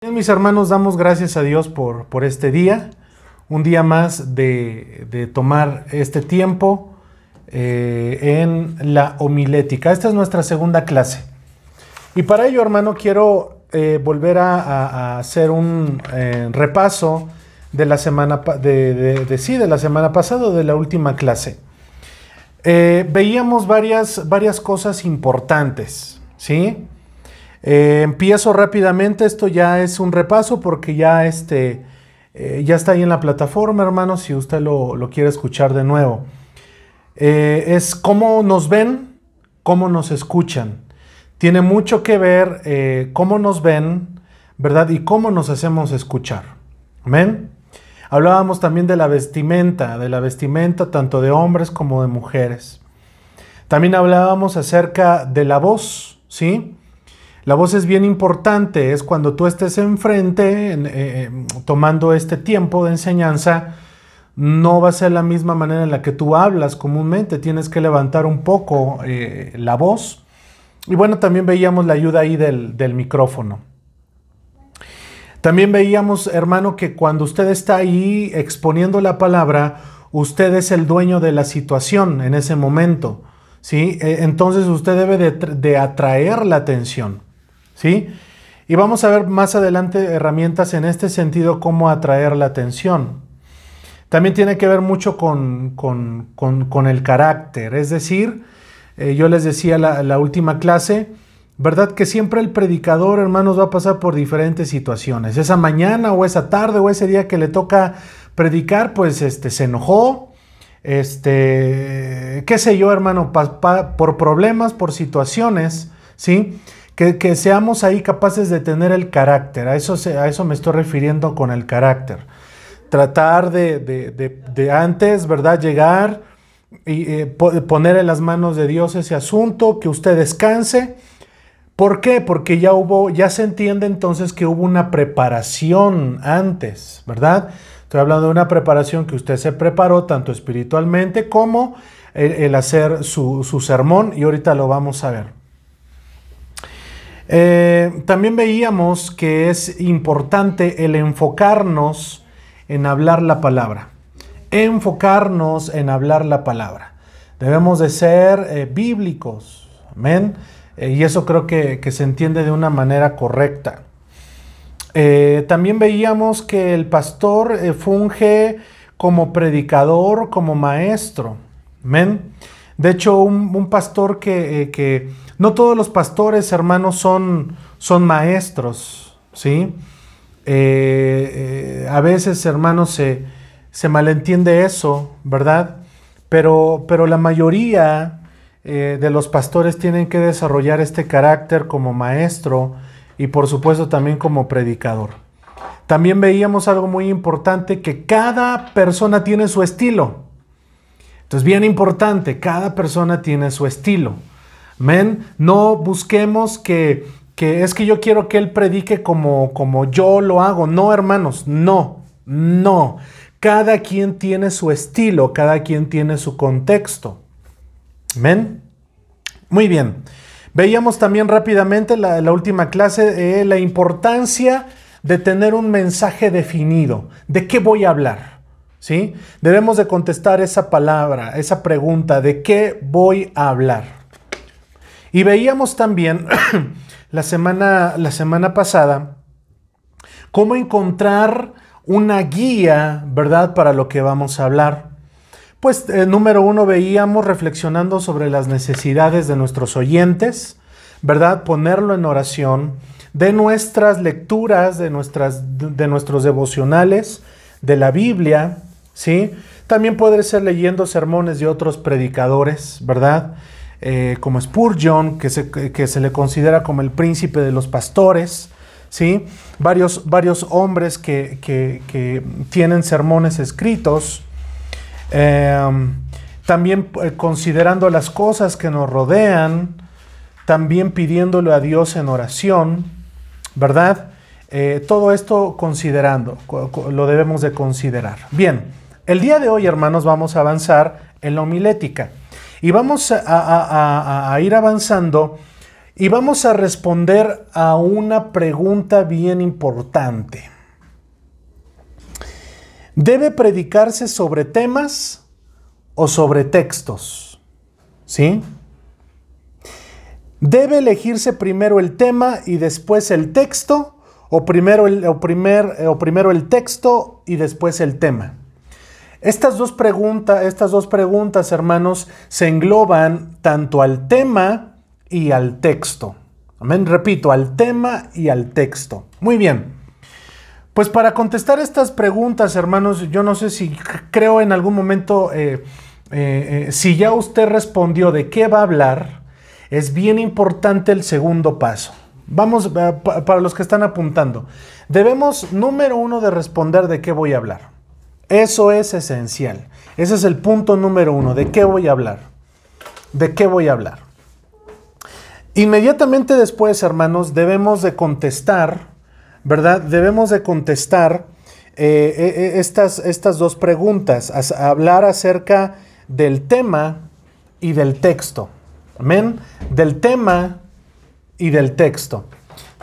Bien, mis hermanos, damos gracias a Dios por, por este día, un día más de, de tomar este tiempo eh, en la homilética. Esta es nuestra segunda clase. Y para ello, hermano, quiero eh, volver a, hacer un eh, repaso de la semana de, sí, de la semana pasada, de la última clase. Veíamos varias, varias cosas importantes, ¿sí? Eh, empiezo rápidamente, esto ya es un repaso porque ya, este, eh, ya está ahí en la plataforma, hermano, si usted lo, quiere escuchar de nuevo. Eh, es cómo nos ven, cómo nos escuchan. Tiene mucho que ver cómo nos ven, ¿verdad? Y cómo nos hacemos escuchar. Amén. Hablábamos también de la vestimenta, de la vestimenta tanto de hombres como de mujeres. También hablábamos acerca de la voz, ¿sí? La voz es bien importante, es cuando tú estés enfrente, en, eh, eh, tomando este tiempo de enseñanza, no va a ser la misma manera en la que tú hablas comúnmente, tienes que levantar un poco eh, la voz. Y bueno, también veíamos la ayuda ahí del, micrófono. También veíamos, hermano, que cuando usted está ahí exponiendo la palabra, usted es el dueño de la situación en ese momento, ¿sí? Eh, Entonces usted debe de atraer la atención, ¿sí? Y vamos a ver más adelante herramientas en este sentido, cómo atraer la atención. También tiene que ver mucho con, con- con- el carácter, es decir, eh, yo les decía la, la última clase, ¿verdad? Que siempre el predicador, hermanos, va a pasar por diferentes situaciones. Esa mañana o esa tarde o ese día que le toca predicar, pues este, se enojó, este, qué sé yo, hermano, por problemas, por situaciones, ¿sí? Que, seamos ahí capaces de tener el carácter, a eso, a eso me estoy refiriendo con el carácter tratar de, de- de- antes, ¿verdad? Llegar y eh, po- poner en las manos de Dios ese asunto, que usted descanse. ¿Por qué? Porque ya hubo, ya se entiende entonces que hubo una preparación antes, ¿verdad? Estoy hablando de una preparación que usted se preparó tanto espiritualmente como el, el hacer su, su sermón y ahorita lo vamos a ver. Eh, también veíamos que es importante el enfocarnos en hablar la palabra. Enfocarnos en hablar la palabra. Debemos de ser eh, bíblicos. Amén. Eh, y eso creo que, se entiende de una manera correcta. También veíamos que el pastor funge como predicador, como maestro. Amén. De hecho, un, pastor que- no todos los pastores, hermanos, son, son maestros, ¿sí? Eh, eh, a veces, hermanos, se, se malentiende eso, ¿verdad? Pero, pero la mayoría eh, de los pastores tienen que desarrollar este carácter como maestro y por supuesto también como predicador. También veíamos algo muy importante, que cada persona tiene su estilo. Entonces, bien importante, cada persona tiene su estilo. Men, no busquemos que, que es que yo quiero que él predique como, como yo lo hago. No, hermanos, no, no. Cada quien tiene su estilo, cada quien tiene su contexto. Men. Muy bien. Veíamos también rápidamente la, la última clase eh, la importancia de tener un mensaje definido. ¿De qué voy a hablar? ¿Sí? Debemos de contestar esa palabra, esa pregunta, ¿de qué voy a hablar? Y veíamos también la semana, la semana pasada cómo encontrar una guía, ¿verdad?, para lo que vamos a hablar. Pues eh, número uno veíamos reflexionando sobre las necesidades de nuestros oyentes, ¿verdad? Ponerlo en oración, de nuestras lecturas, de, nuestras, de nuestros devocionales, de la Biblia, ¿sí? También puede ser leyendo sermones de otros predicadores, ¿verdad? Eh, como Spurgeon, que se, que se le considera como el príncipe de los pastores, ¿sí? Varios, varios hombres que, que- tienen sermones escritos. Eh, también eh, considerando las cosas que nos rodean, también pidiéndole a Dios en oración, ¿verdad? Eh, todo esto considerando, co- co- lo debemos de considerar. Bien, el día de hoy, hermanos, vamos a avanzar en la homilética y vamos a, ir avanzando y vamos a responder a una pregunta bien importante. ¿Debe predicarse sobre temas o sobre textos? ¿Sí? ¿Debe elegirse primero el tema y después el texto? ¿O primero o primer, o primero el texto y después el tema? Estas dos, estas dos preguntas, hermanos, se engloban tanto al tema y al texto. Amén. Repito, al tema y al texto. Muy bien. Pues para contestar estas preguntas, hermanos, yo no sé si creo en algún momento, eh, eh, eh, si ya usted respondió de qué va a hablar, es bien importante el segundo paso. Vamos, para los que están apuntando, debemos, número uno, de responder de qué voy a hablar. Eso es esencial. Ese es el punto número uno. ¿De qué voy a hablar? ¿De qué voy a hablar? Inmediatamente después, hermanos, debemos de contestar, ¿verdad? Debemos de contestar eh, eh, eh, estas, estas dos preguntas, hablar acerca del tema y del texto. Amén. Del tema y del texto.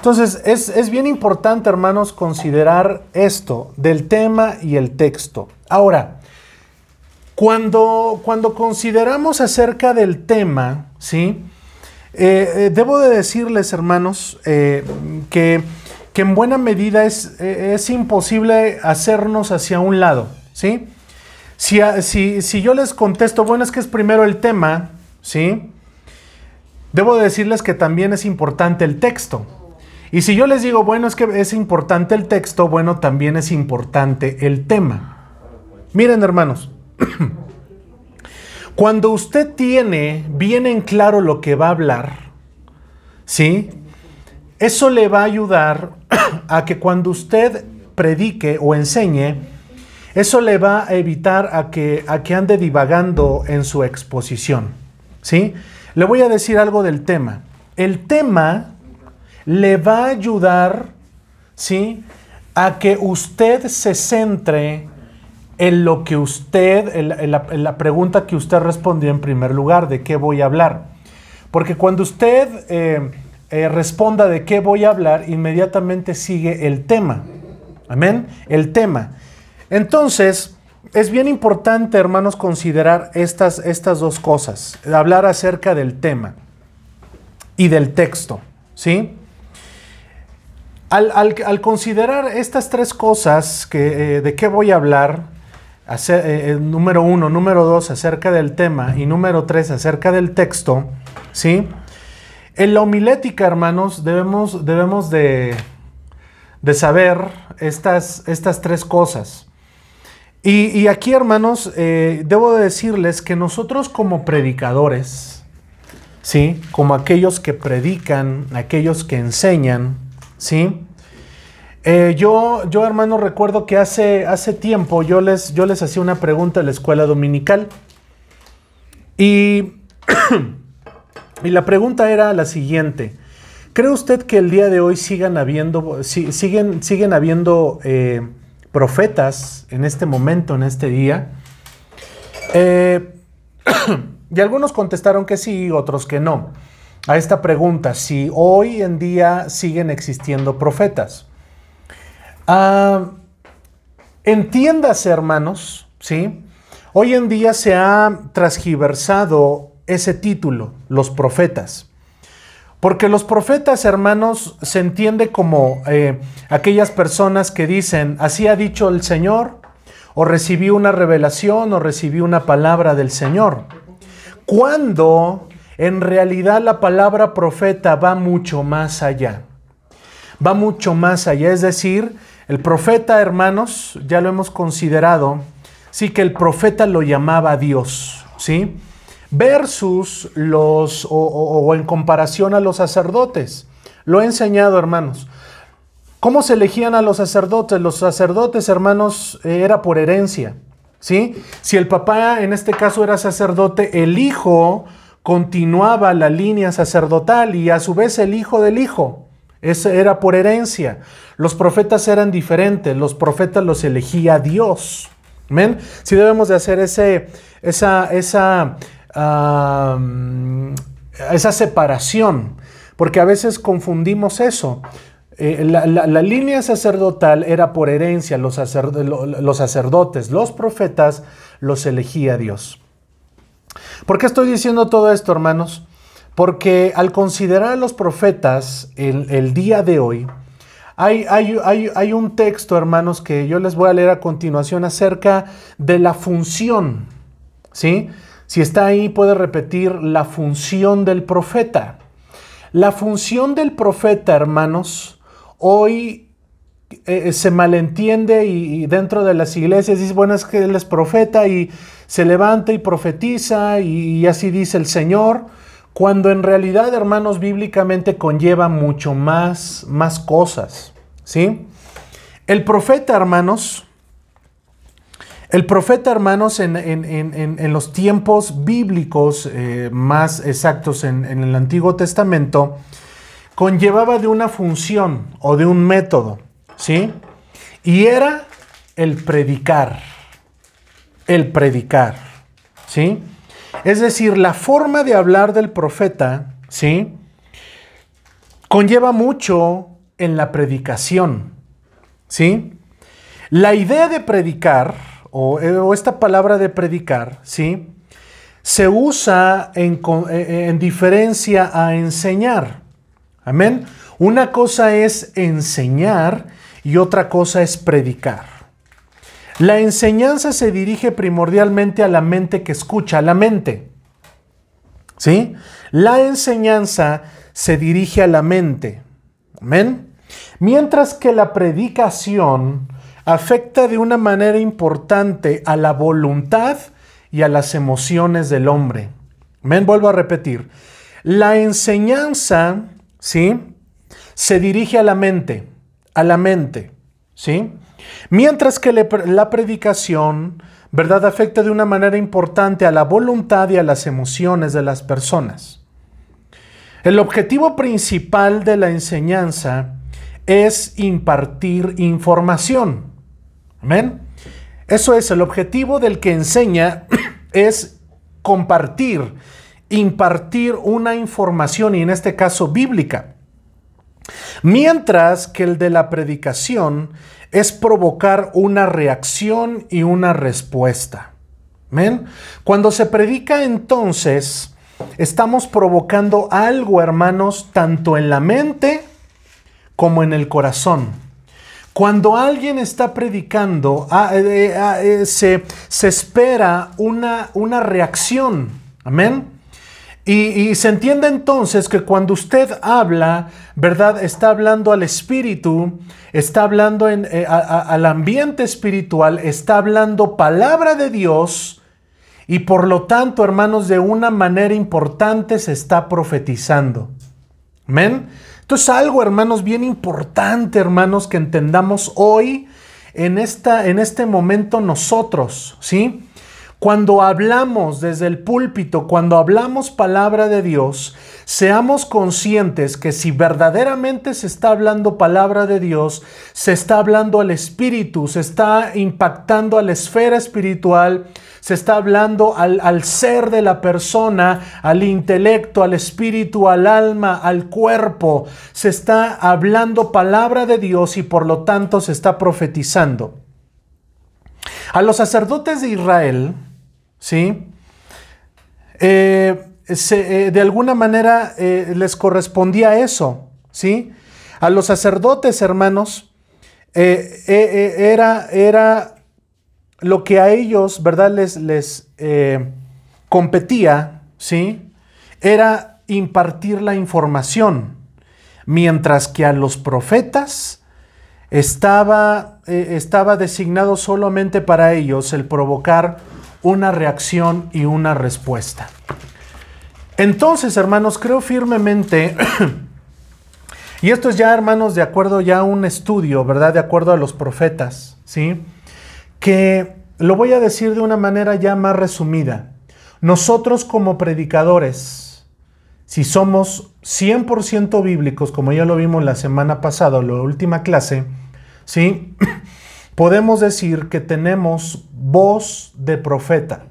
Entonces, es, bien importante, hermanos, considerar esto del tema y el texto. Ahora, cuando, cuando consideramos acerca del tema, ¿sí? Eh, eh, debo de decirles, hermanos, eh, que, en buena medida es, es, imposible hacernos hacia un lado, ¿sí? Si, si, si yo les contesto, bueno, es que es primero el tema, ¿sí? Debo de decirles que también es importante el texto. Y si yo les digo, bueno, es que es importante el texto, bueno, también es importante el tema. Miren, hermanos, cuando usted tiene bien en claro lo que va a hablar, ¿sí? Eso le va a ayudar a que cuando usted predique o enseñe, eso le va a evitar a que, a que ande divagando en su exposición, ¿sí? Le voy a decir algo del tema. El tema le va a ayudar, ¿sí? A que usted se centre en lo que usted, en la, pregunta que usted respondió en primer lugar, de qué voy a hablar. Porque cuando usted eh, eh, responda de qué voy a hablar, inmediatamente sigue el tema. Amén. El tema. Entonces, es bien importante, hermanos, considerar estas, estas dos cosas. Hablar acerca del tema y del texto. ¿Sí? Al, considerar estas tres cosas, que, eh, de qué voy a hablar, eh, eh, número uno, número dos, acerca del tema y número tres, acerca del texto, ¿sí? En la homilética, hermanos, debemos, debemos de, de saber estas, estas tres cosas. Y, aquí, hermanos, debo de decirles que nosotros como predicadores, ¿sí? Como aquellos que predican, aquellos que enseñan, ¿sí? Eh, yo, yo, hermano, recuerdo que hace, hace tiempo yo les, yo les hacía una pregunta en la escuela dominical. Y, y la pregunta era la siguiente. ¿Cree usted que el día de hoy sigan habiendo, siguen, siguen habiendo eh, profetas en este momento, en este día? Eh, y algunos contestaron que sí, otros que no a esta pregunta, si hoy en día siguen existiendo profetas. Ah, entiéndase, hermanos, ¿sí? Hoy en día se ha transgiversado ese título, los profetas. Porque los profetas, hermanos, se entiende como eh, aquellas personas que dicen, así ha dicho el Señor, o recibí una revelación, o recibí una palabra del Señor. Cuando en realidad la palabra profeta va mucho más allá. Va mucho más allá. Es decir, el profeta, hermanos, ya lo hemos considerado, sí que el profeta lo llamaba Dios, ¿sí? Versus los, o, en comparación a los sacerdotes. Lo he enseñado, hermanos. ¿Cómo se elegían a los sacerdotes? Los sacerdotes, hermanos, era por herencia, ¿sí? Si el papá, en este caso, era sacerdote, el hijo continuaba la línea sacerdotal y a su vez el hijo del hijo. Eso era por herencia. Los profetas eran diferentes, los profetas los elegía Dios. ¿Ven? Si debemos de hacer ese, esa, esa, esa separación. porque a veces confundimos eso. Eh, la, línea sacerdotal era por herencia, los sacerdotes, los profetas los elegía Dios. ¿Por qué estoy diciendo todo esto, hermanos? Porque al considerar a los profetas el, el día de hoy, hay, hay, hay, hay, un texto, hermanos, que yo les voy a leer a continuación acerca de la función. ¿Sí? Si está ahí, puede repetir la función del profeta. La función del profeta, hermanos, hoy eh, se malentiende y, dentro de las iglesias dice, bueno, es que él es profeta y se levanta y profetiza y, así dice el Señor, cuando en realidad, hermanos, bíblicamente conlleva mucho más, más cosas, ¿sí? El profeta, hermanos, el profeta, hermanos, en, los tiempos bíblicos eh, más exactos en el Antiguo Testamento, conllevaba de una función o de un método, ¿sí? Y era el predicar, el predicar, ¿sí? Es decir, la forma de hablar del profeta, ¿sí? Conlleva mucho en la predicación, ¿sí? La idea de predicar, o, o esta palabra de predicar, ¿sí? Se usa en, en diferencia a enseñar. Amén. Una cosa es enseñar y otra cosa es predicar. La enseñanza se dirige primordialmente a la mente que escucha, a la mente. ¿Sí? La enseñanza se dirige a la mente. Amén. Mientras que la predicación afecta de una manera importante a la voluntad y a las emociones del hombre. Amén. Vuelvo a repetir. La enseñanza ¿sí? Se dirige a la mente, a la mente, ¿sí? Mientras que la predicación, ¿verdad?, afecta de una manera importante a la voluntad y a las emociones de las personas. El objetivo principal de la enseñanza es impartir información. Amén. Eso es, el objetivo del que enseña es compartir impartir una información y en este caso bíblica. Mientras que el de la predicación es provocar una reacción y una respuesta. ¿Ven? Cuando se predica entonces, estamos provocando algo, hermanos, tanto en la mente como en el corazón. Cuando alguien está predicando, ah, eh, eh, ah, eh, se, espera una, una reacción. Amén. Y, se entiende entonces que cuando usted habla, ¿verdad? Está hablando al espíritu, está hablando eh, al ambiente espiritual, está hablando palabra de Dios y por lo tanto, hermanos, de una manera importante se está profetizando. ¿Amén? Entonces algo, hermanos, bien importante, hermanos, que entendamos hoy en, esta, en este momento nosotros, ¿sí? Cuando hablamos desde el púlpito, cuando hablamos palabra de Dios, seamos conscientes que si verdaderamente se está hablando palabra de Dios, se está hablando al espíritu, se está impactando a la esfera espiritual, se está hablando al, al, ser de la persona, al intelecto, al espíritu, al alma, al cuerpo. Se está hablando palabra de Dios y por lo tanto se está profetizando. A los sacerdotes de Israel, ¿sí? Eh, eh, de alguna manera eh, les correspondía eso, ¿sí? A los sacerdotes, hermanos, era, era lo que a ellos, ¿verdad? Les, les competía, ¿sí? Era impartir la información, mientras que a los profetas estaba, estaba designado solamente para ellos el provocar una reacción y una respuesta. Entonces, hermanos, creo firmemente, y esto es ya, hermanos, de acuerdo ya a un estudio, ¿verdad? De acuerdo a los profetas, ¿sí? Que lo voy a decir de una manera ya más resumida. Nosotros como predicadores, si somos 100% bíblicos, como ya lo vimos la semana pasada, la última clase, ¿sí? podemos decir que tenemos voz de profeta.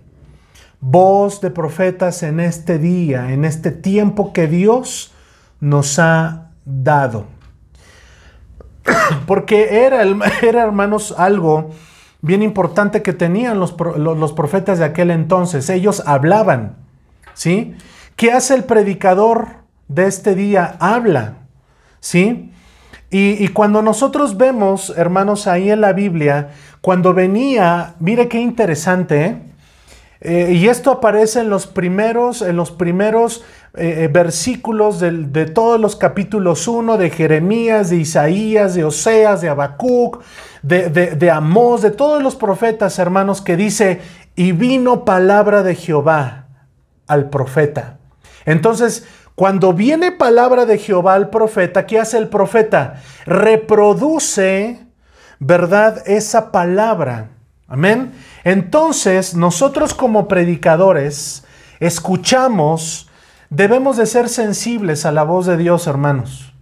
Voz de profetas en este día, en este tiempo que Dios nos ha dado. Porque era, era, hermanos, algo bien importante que tenían los, los, profetas de aquel entonces. Ellos hablaban, ¿sí? ¿Qué hace el predicador de este día? Habla, ¿sí? Y, cuando nosotros vemos, hermanos, ahí en la Biblia, cuando venía, mire qué interesante, ¿eh? Eh, y esto aparece en los primeros, en los primeros eh, versículos de todos los capítulos 1 de Jeremías, de Isaías, de Oseas, de Habacuc, de, de, de Amós, de todos los profetas, hermanos, que dice, y vino palabra de Jehová al profeta. Entonces, cuando viene palabra de Jehová al profeta, ¿qué hace el profeta? Reproduce, ¿verdad? Esa palabra. Amén. Entonces, nosotros como predicadores, escuchamos, debemos de ser sensibles a la voz de Dios, hermanos.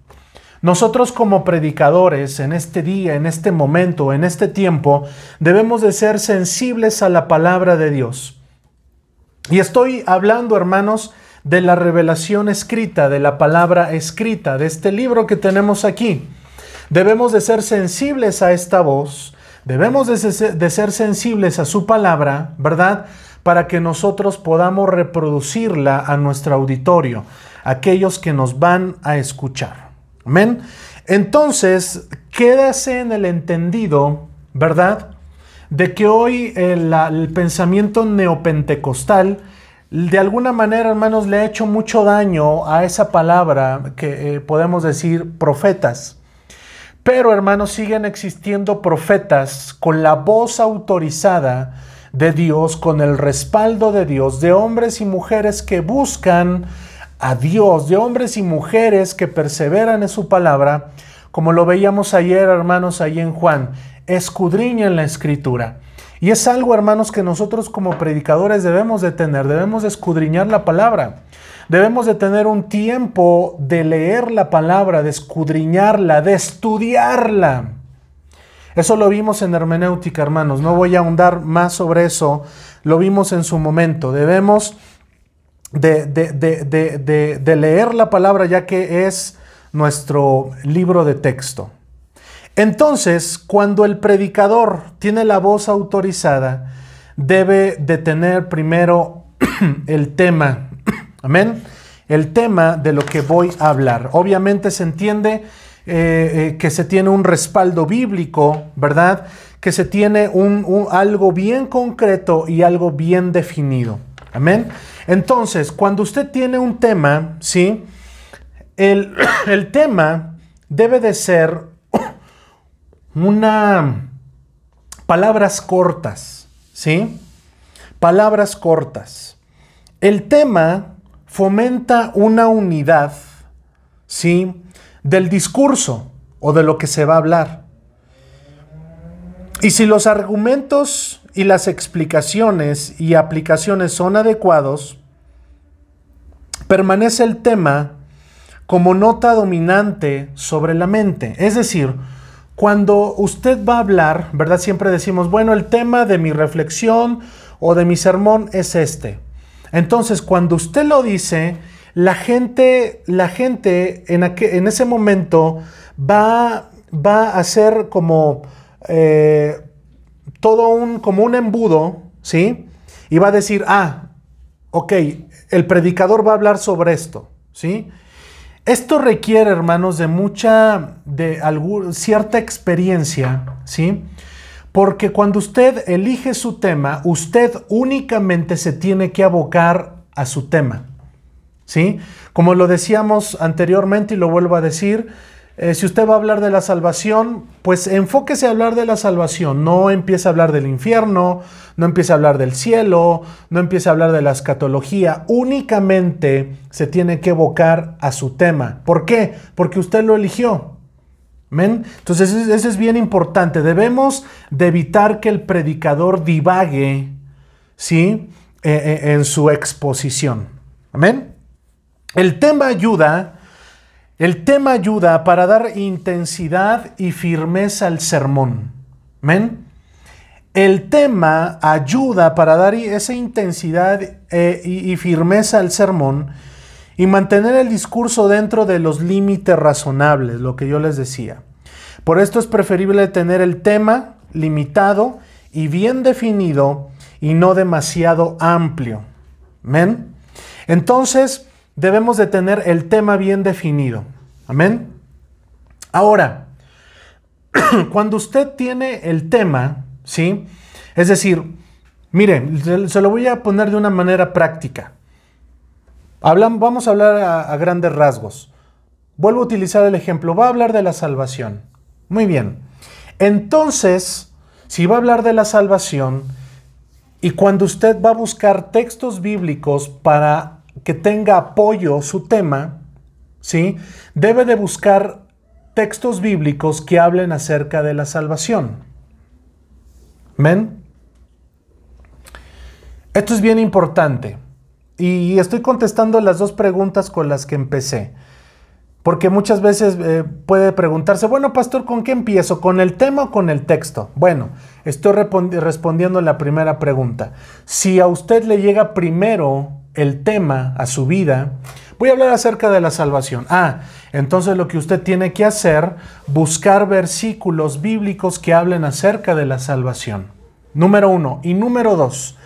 Nosotros como predicadores en este día, en este momento, en este tiempo, debemos de ser sensibles a la palabra de Dios. Y estoy hablando, hermanos, de la revelación escrita, de la palabra escrita, de este libro que tenemos aquí. Debemos de ser sensibles a esta voz, debemos de ser, sensibles a su palabra, ¿verdad? Para que nosotros podamos reproducirla a nuestro auditorio, aquellos que nos van a escuchar. Amén. Entonces, quédase en el entendido, ¿verdad? De que hoy el, el pensamiento neopentecostal de alguna manera, hermanos, le ha hecho mucho daño a esa palabra que eh, podemos decir profetas. Pero, hermanos, siguen existiendo profetas con la voz autorizada de Dios, con el respaldo de Dios, de hombres y mujeres que buscan a Dios, de hombres y mujeres que perseveran en su palabra, como lo veíamos ayer, hermanos, ahí en Juan, escudriñan la escritura. Y es algo, hermanos, que nosotros como predicadores debemos de tener, debemos de escudriñar la palabra. Debemos de tener un tiempo de leer la palabra, de escudriñarla, de estudiarla. Eso lo vimos en hermenéutica, hermanos. No voy a ahondar más sobre eso. Lo vimos en su momento. Debemos de, de leer la palabra ya que es nuestro libro de texto. Entonces, cuando el predicador tiene la voz autorizada, debe de tener primero el tema, amén, el tema de lo que voy a hablar. Obviamente se entiende eh, eh, que se tiene un respaldo bíblico, ¿verdad? Que se tiene un, algo bien concreto y algo bien definido. Amén. Entonces, cuando usted tiene un tema, ¿sí? El, el tema debe de ser una palabras cortas, ¿sí? Palabras cortas. El tema fomenta una unidad, ¿sí? Del discurso o de lo que se va a hablar. Y si los argumentos y las explicaciones y aplicaciones son adecuados, permanece el tema como nota dominante sobre la mente. Es decir, cuando usted va a hablar, ¿verdad? Siempre decimos, bueno, el tema de mi reflexión o de mi sermón es este. Entonces, cuando usted lo dice, la gente, la gente en, ese momento va, a hacer como eh, todo un, como un embudo, ¿sí? Y va a decir, ah, ok, el predicador va a hablar sobre esto, ¿sí? Esto requiere, hermanos, de mucha, de cierta experiencia, ¿sí? Porque cuando usted elige su tema, usted únicamente se tiene que abocar a su tema, ¿sí? Como lo decíamos anteriormente y lo vuelvo a decir, eh, si usted va a hablar de la salvación, pues enfóquese a hablar de la salvación, no empiece a hablar del infierno, no empiece a hablar del cielo, no empiece a hablar de la escatología, únicamente se tiene que evocar a su tema. ¿Por qué? Porque usted lo eligió. ¿Men? Entonces eso es bien importante. Debemos de evitar que el predicador divague, ¿sí? Eh, eh, en su exposición. Amén. El tema ayuda el tema ayuda para dar intensidad y firmeza al sermón. ¿Men? El tema ayuda para dar esa intensidad eh, y, firmeza al sermón y mantener el discurso dentro de los límites razonables, lo que yo les decía. Por esto es preferible tener el tema limitado y bien definido y no demasiado amplio. Amén. Entonces, debemos de tener el tema bien definido. Amén. Ahora, cuando usted tiene el tema, ¿sí? Es decir, mire, se lo voy a poner de una manera práctica. vamos a hablar a grandes rasgos. Vuelvo a utilizar el ejemplo. Va a hablar de la salvación. Muy bien. Entonces, si va a hablar de la salvación, y cuando usted va a buscar textos bíblicos para que tenga apoyo su tema, ¿sí? Debe de buscar textos bíblicos que hablen acerca de la salvación. ¿Men? Esto es bien importante. Y estoy contestando las dos preguntas con las que empecé. Porque muchas veces eh, puede preguntarse, bueno, pastor, ¿con qué empiezo? ¿Con el tema o con el texto? Bueno, estoy respondiendo la primera pregunta. Si a usted le llega primero el tema a su vida, voy a hablar acerca de la salvación. Ah, entonces lo que usted tiene que hacer, buscar versículos bíblicos que hablen acerca de la salvación. Número uno. Y número dos,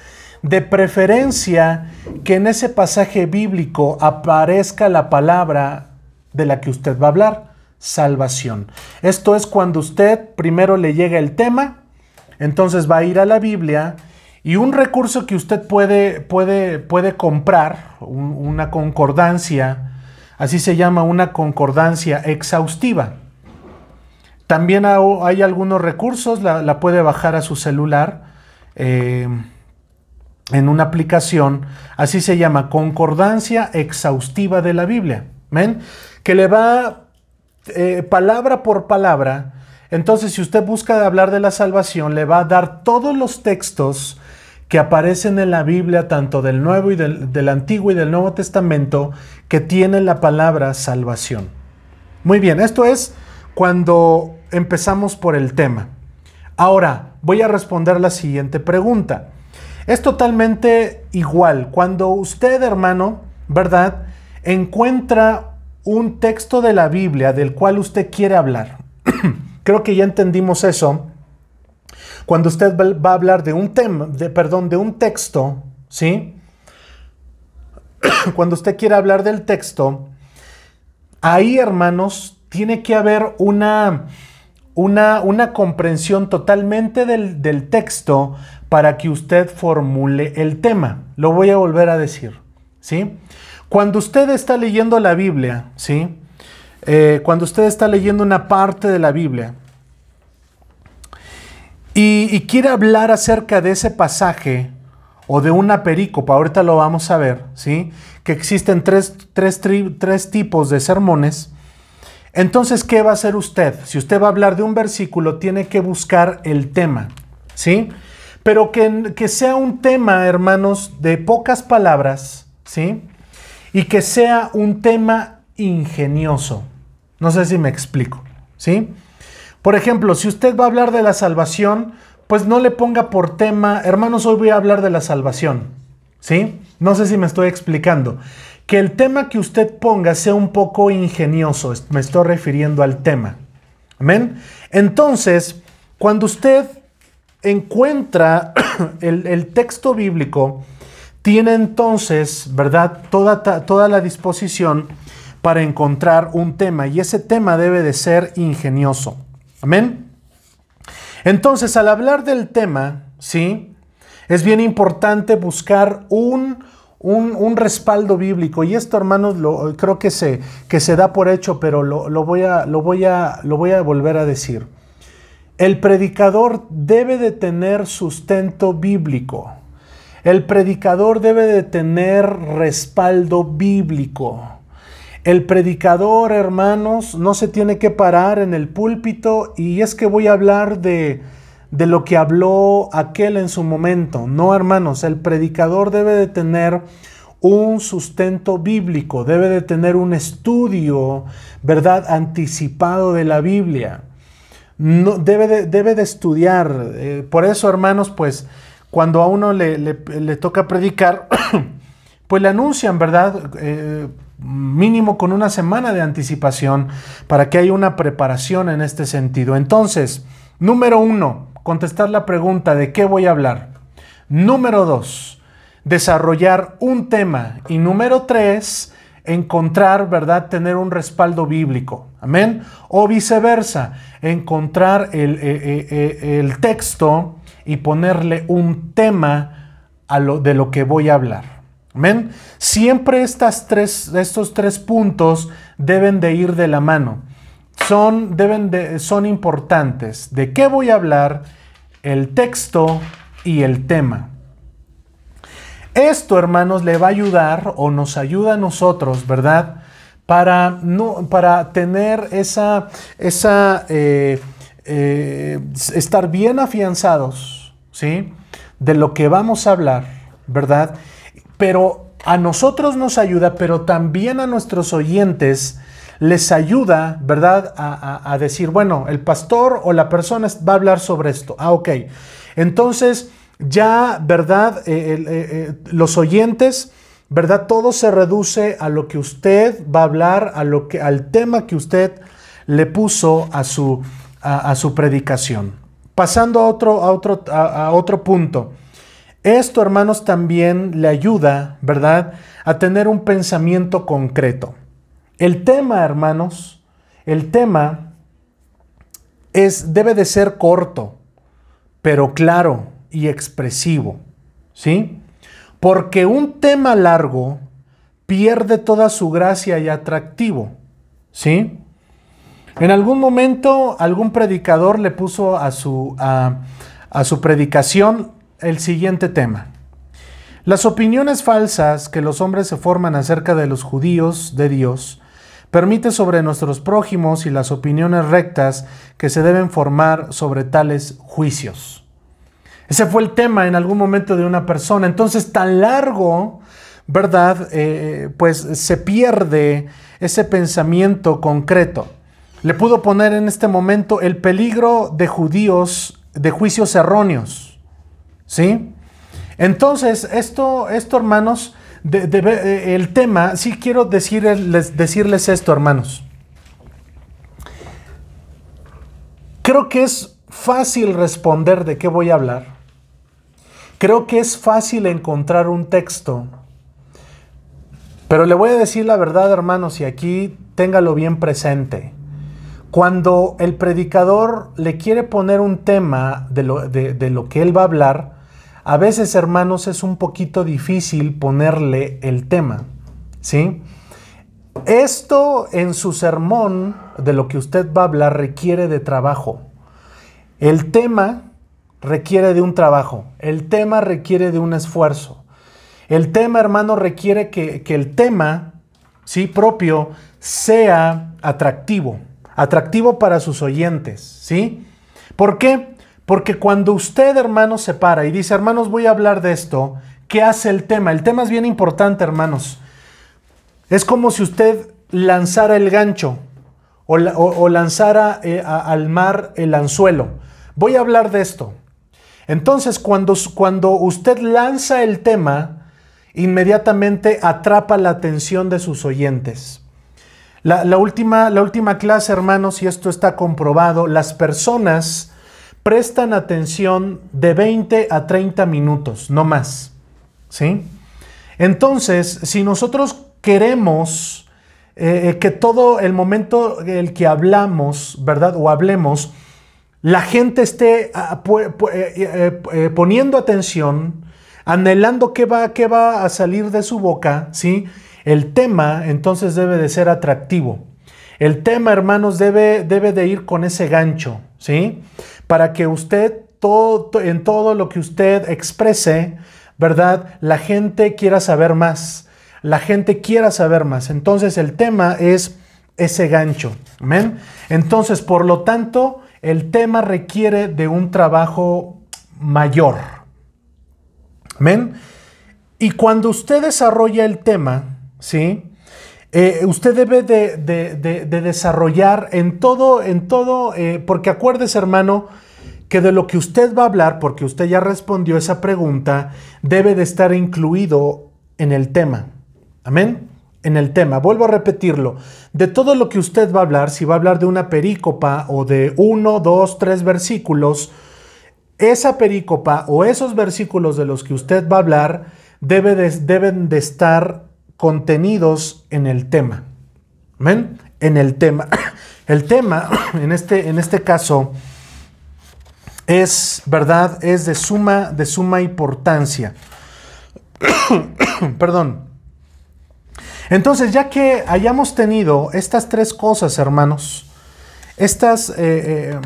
de preferencia que en ese pasaje bíblico aparezca la palabra de la que usted va a hablar, salvación. Esto es cuando usted primero le llega el tema, entonces va a ir a la Biblia y un recurso que usted puede, puede, puede comprar, una concordancia, así se llama una concordancia exhaustiva. También hay algunos recursos, la, puede bajar a su celular eh, en una aplicación, así se llama concordancia exhaustiva de la Biblia. ¿Ven? que le va eh, palabra por palabra. Entonces, si usted busca hablar de la salvación, le va a dar todos los textos que aparecen en la Biblia, tanto del Nuevo y del, Antiguo y del Nuevo Testamento, que tienen la palabra salvación. Muy bien, esto es cuando empezamos por el tema. Ahora, voy a responder la siguiente pregunta. Es totalmente igual. Cuando usted, hermano, ¿verdad? Encuentra un texto de la Biblia del cual usted quiere hablar. Creo que ya entendimos eso. Cuando usted va a hablar de un tema, de, perdón, de un texto, ¿sí? Cuando usted quiere hablar del texto, ahí, hermanos, tiene que haber una, una, una comprensión totalmente del, del texto para que usted formule el tema. Lo voy a volver a decir, ¿sí? Cuando usted está leyendo la Biblia, ¿sí? Eh, cuando usted está leyendo una parte de la Biblia y, quiere hablar acerca de ese pasaje o de una perícopa, ahorita lo vamos a ver, ¿sí? Que existen tres, tres tipos de sermones. Entonces, ¿qué va a hacer usted? Si usted va a hablar de un versículo, tiene que buscar el tema, ¿sí? Pero que, que sea un tema, hermanos, de pocas palabras, ¿sí? y que sea un tema ingenioso. No sé si me explico, ¿sí? Por ejemplo, si usted va a hablar de la salvación, pues no le ponga por tema, hermanos, hoy voy a hablar de la salvación, ¿sí? No sé si me estoy explicando. Que el tema que usted ponga sea un poco ingenioso, me estoy refiriendo al tema. Amén. Entonces, cuando usted encuentra el, texto bíblico, tiene entonces, ¿verdad?, toda, toda la disposición para encontrar un tema y ese tema debe de ser ingenioso. Amén. Entonces, al hablar del tema, ¿sí? Es bien importante buscar un, un, respaldo bíblico. Y esto, hermanos, lo, creo que se, que se da por hecho, pero lo, lo, voy a, lo, voy a, lo voy a volver a decir. El predicador debe de tener sustento bíblico. El predicador debe de tener respaldo bíblico. El predicador, hermanos, no se tiene que parar en el púlpito y es que voy a hablar de, de lo que habló aquel en su momento. No, hermanos, el predicador debe de tener un sustento bíblico, debe de tener un estudio, ¿verdad?, anticipado de la Biblia. No, debe, de, debe de estudiar. Eh, por eso, hermanos, pues cuando a uno le, toca predicar, pues le anuncian, ¿verdad? Eh, mínimo con una semana de anticipación para que haya una preparación en este sentido. Entonces, número uno, contestar la pregunta de qué voy a hablar. Número dos, desarrollar un tema. Y número tres, encontrar, ¿verdad? Tener un respaldo bíblico. Amén. O viceversa, encontrar el, eh, eh, eh, texto y ponerle un tema a lo, de lo que voy a hablar. Amén. Siempre estas tres, estos tres puntos deben de ir de la mano. Son, deben de, son importantes. ¿De qué voy a hablar? El texto y el tema. Esto, hermanos, le va a ayudar o nos ayuda a nosotros, ¿verdad? Para, no, para tener esa, esa eh, eh, estar bien afianzados, ¿sí? De lo que vamos a hablar, ¿verdad? Pero a nosotros nos ayuda, pero también a nuestros oyentes les ayuda, ¿verdad? A, decir, bueno, el pastor o la persona va a hablar sobre esto. Ah, ok. Entonces, ya, ¿verdad? Eh, eh, eh, los oyentes, ¿verdad? Todo se reduce a lo que usted va a hablar, a lo que, al tema que usted le puso a su, a, su predicación. Pasando a otro, a, otro, a otro punto. Esto, hermanos, también le ayuda, ¿verdad? A tener un pensamiento concreto. El tema, hermanos, el tema es, debe de ser corto, pero claro y expresivo, ¿sí? Porque un tema largo pierde toda su gracia y atractivo, ¿sí? En algún momento algún predicador le puso a su, a, a su predicación el siguiente tema. Las opiniones falsas que los hombres se forman acerca de los judíos de Dios permite sobre nuestros prójimos y las opiniones rectas que se deben formar sobre tales juicios. Ese fue el tema en algún momento de una persona. Entonces, tan largo, ¿verdad? Eh, pues se pierde ese pensamiento concreto. Le pudo poner en este momento el peligro de judíos, de juicios erróneos. ¿Sí? Entonces, esto, esto hermanos, eh, el tema, sí quiero decirles, decirles esto, hermanos. Creo que es fácil responder de qué voy a hablar Creo que es fácil encontrar un texto, pero le voy a decir la verdad, hermanos, y aquí téngalo bien presente. Cuando el predicador le quiere poner un tema de lo, de lo que él va a hablar, a veces, hermanos, es un poquito difícil ponerle el tema, ¿sí? Esto en su sermón de lo que usted va a hablar requiere de trabajo. El tema requiere de un trabajo, el tema requiere de un esfuerzo. El tema, hermano, requiere que, el tema, sí, propio, sea atractivo, atractivo para sus oyentes, ¿sí? ¿Por qué? Porque cuando usted, hermano, se para y dice, hermanos, voy a hablar de esto, ¿qué hace el tema? El tema es bien importante, hermanos. Es como si usted lanzara el gancho o, lanzara eh, al mar el anzuelo. Voy a hablar de esto. Entonces, cuando, cuando usted lanza el tema, inmediatamente atrapa la atención de sus oyentes. La, última, la última clase, hermanos, y esto está comprobado, las personas prestan atención de 20 a 30 minutos, no más. ¿Sí? Entonces, si nosotros queremos eh, que todo el momento el que hablamos, ¿verdad? O hablemos, la gente esté ah, eh, eh, poniendo atención, anhelando qué va, qué va a salir de su boca, ¿sí? El tema entonces debe de ser atractivo. El tema, hermanos, debe, debe de ir con ese gancho, ¿sí? Para que usted, todo, en todo lo que usted exprese, ¿verdad? La gente quiera saber más. La gente quiera saber más. Entonces el tema es ese gancho. ¿Amén? Entonces, por lo tanto, el tema requiere de un trabajo mayor. ¿Amén? Y cuando usted desarrolla el tema, ¿sí? Eh, usted debe de, desarrollar en todo, en todo, eh, porque acuérdese hermano, que de lo que usted va a hablar, porque usted ya respondió esa pregunta, debe de estar incluido en el tema. Amén. en el tema. Vuelvo a repetirlo. De todo lo que usted va a hablar, si va a hablar de una perícopa o de uno, dos, tres versículos, esa perícopa o esos versículos de los que usted va a hablar deben de estar contenidos en el tema. ¿Ven? En el tema. El tema, en este, en este caso, es, ¿verdad? Es de suma, de suma importancia. Perdón. Entonces, ya que hayamos tenido estas tres cosas, hermanos, estas eh, eh,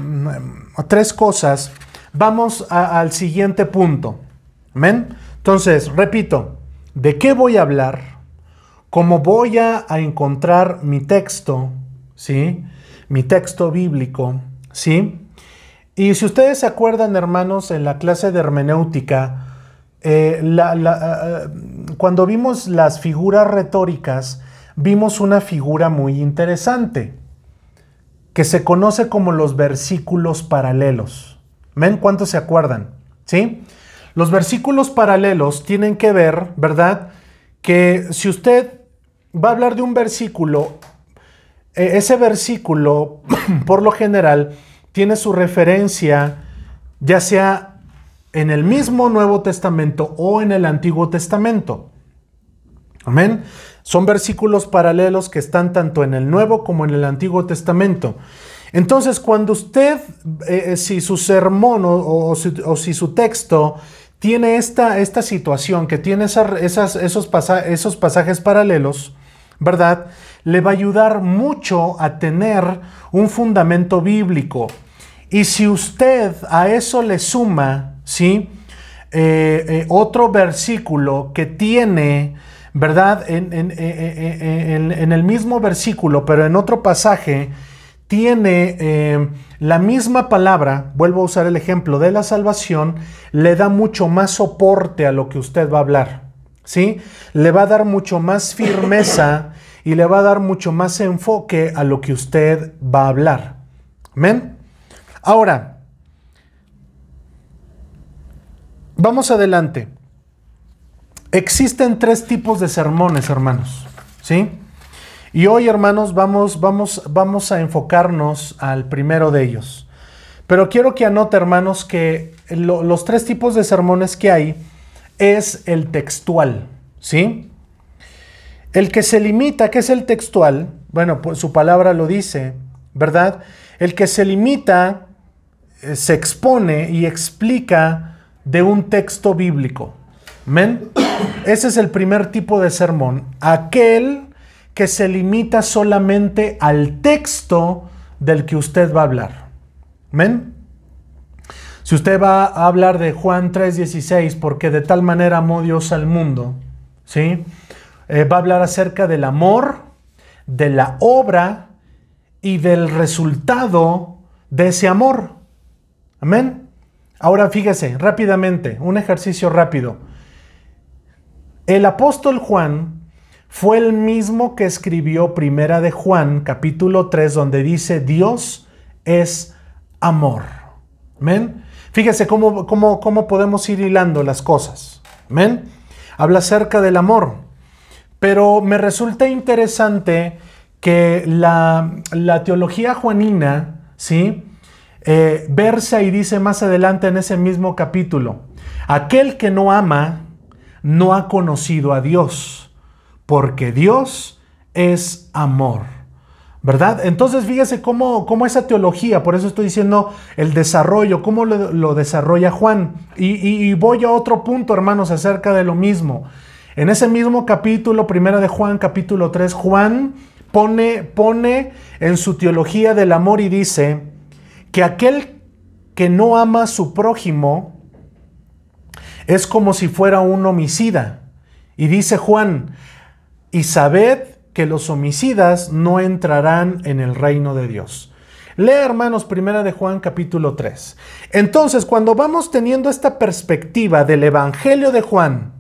tres cosas, vamos al siguiente punto. ¿Amén? Entonces, repito, ¿de qué voy a hablar? ¿Cómo voy a, encontrar mi texto? ¿Sí? Mi texto bíblico. ¿Sí? Y si ustedes se acuerdan, hermanos, en la clase de hermenéutica, eh, eh, cuando vimos las figuras retóricas, vimos una figura muy interesante que se conoce como los versículos paralelos. ¿Ven cuántos se acuerdan? ¿Sí? Los versículos paralelos tienen que ver, ¿verdad? Que si usted va a hablar de un versículo, eh, ese versículo, por lo general, tiene su referencia, ya sea en el mismo Nuevo Testamento o en el Antiguo Testamento. Amén. Son versículos paralelos que están tanto en el Nuevo como en el Antiguo Testamento. Entonces, cuando usted, eh, eh, si su sermón o, si, su texto tiene esta, esta situación, que tiene esos, esos pasajes paralelos, ¿verdad? Le va a ayudar mucho a tener un fundamento bíblico. Y si usted a eso le suma ¿sí? Eh, eh, otro versículo que tiene, ¿verdad? En, en, el mismo versículo, pero en otro pasaje, tiene eh, la misma palabra, vuelvo a usar el ejemplo de la salvación, le da mucho más soporte a lo que usted va a hablar, ¿sí? Le va a dar mucho más firmeza y le va a dar mucho más enfoque a lo que usted va a hablar. ¿Amén? Ahora, Vamos adelante. Existen tres tipos de sermones, hermanos. ¿Sí? Y hoy, hermanos, vamos, vamos, vamos a enfocarnos al primero de ellos. Pero quiero que anote, hermanos, que los tres tipos de sermones que hay es el textual. ¿Sí? El que se limita, ¿qué es el textual? Bueno, pues su palabra lo dice, ¿verdad? El que se limita, eh, se expone y explica de un texto bíblico. ¿Men? Ese es el primer tipo de sermón. Aquel que se limita solamente al texto del que usted va a hablar. ¿Men? Si usted va a hablar de Juan 3:16, porque de tal manera amó Dios al mundo, ¿sí? Eh, va a hablar acerca del amor, de la obra y del resultado de ese amor. Amén. Ahora fíjese, rápidamente, un ejercicio rápido. El apóstol Juan fue el mismo que escribió Primera de Juan, capítulo 3, donde dice, Dios es amor. ¿Men? Fíjese cómo, cómo, cómo podemos ir hilando las cosas. ¿Men? Habla acerca del amor. Pero me resulta interesante que la, la teología juanina, ¿sí? eh, versa y dice más adelante en ese mismo capítulo, aquel que no ama no ha conocido a Dios, porque Dios es amor. ¿Verdad? Entonces fíjese cómo, cómo, esa teología, por eso estoy diciendo el desarrollo, cómo lo, desarrolla Juan. Y, voy a otro punto, hermanos, acerca de lo mismo. En ese mismo capítulo, primera de Juan, capítulo 3, Juan pone, pone en su teología del amor y dice, que aquel que no ama a su prójimo es como si fuera un homicida. Y dice Juan, y sabed que los homicidas no entrarán en el reino de Dios. Lea, hermanos, primera de Juan capítulo 3. Entonces, cuando vamos teniendo esta perspectiva del Evangelio de Juan,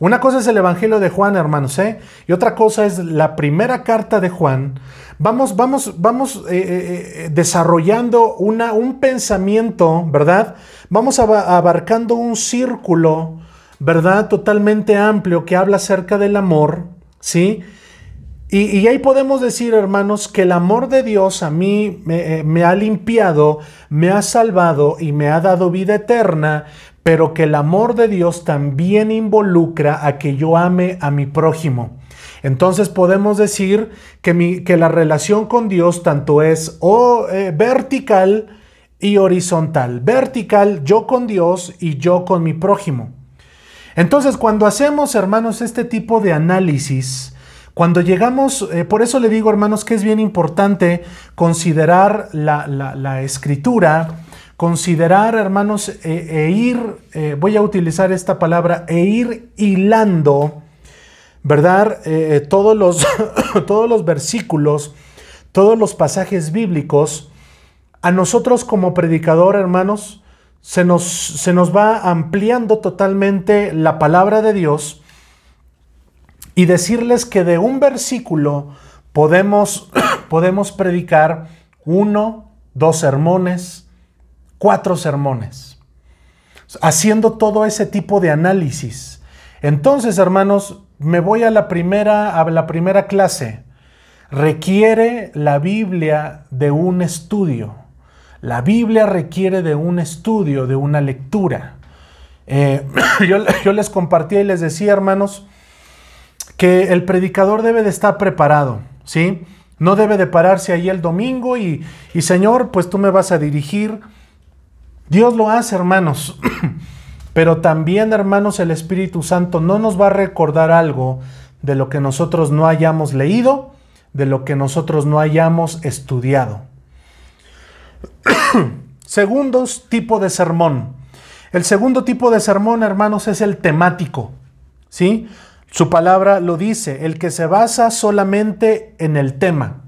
una cosa es el Evangelio de Juan, hermanos, ¿eh? y otra cosa es la primera carta de Juan. Vamos, vamos, vamos eh, eh, eh, desarrollando una, un pensamiento, ¿verdad? Vamos abarcando un círculo, ¿verdad? Totalmente amplio que habla acerca del amor, ¿sí? Y, ahí podemos decir, hermanos, que el amor de Dios a mí me, eh, me, ha limpiado, me ha salvado y me ha dado vida eterna, pero que el amor de Dios también involucra a que yo ame a mi prójimo. Entonces podemos decir que, la relación con Dios tanto es o, eh, vertical y horizontal. Vertical, yo con Dios y yo con mi prójimo. Entonces cuando hacemos, hermanos, este tipo de análisis, cuando llegamos, eh, por eso le digo, hermanos, que es bien importante considerar la, escritura, considerar, hermanos, e, e ir, eh, voy a utilizar esta palabra, e ir hilando ¿verdad? Eh, todos, los, todos los versículos, todos los pasajes bíblicos, a nosotros como predicador, hermanos, se nos, se nos va ampliando totalmente la palabra de Dios y decirles que de un versículo podemos, podemos predicar uno, dos sermones, cuatro sermones, haciendo todo ese tipo de análisis. Entonces, hermanos, me voy a la primera, a la primera clase. Requiere la Biblia de un estudio. La Biblia requiere de un estudio, de una lectura. Eh, yo, les compartía y les decía, hermanos, que el predicador debe de estar preparado, ¿sí? No debe de pararse ahí el domingo y, y Señor, pues tú me vas a dirigir. Dios lo hace, hermanos. Pero también, hermanos, el Espíritu Santo no nos va a recordar algo de lo que nosotros no hayamos leído, de lo que nosotros no hayamos estudiado. segundo tipo de sermón. El segundo tipo de sermón, hermanos, es el temático. ¿Sí? Su palabra lo dice, el que se basa solamente en el tema.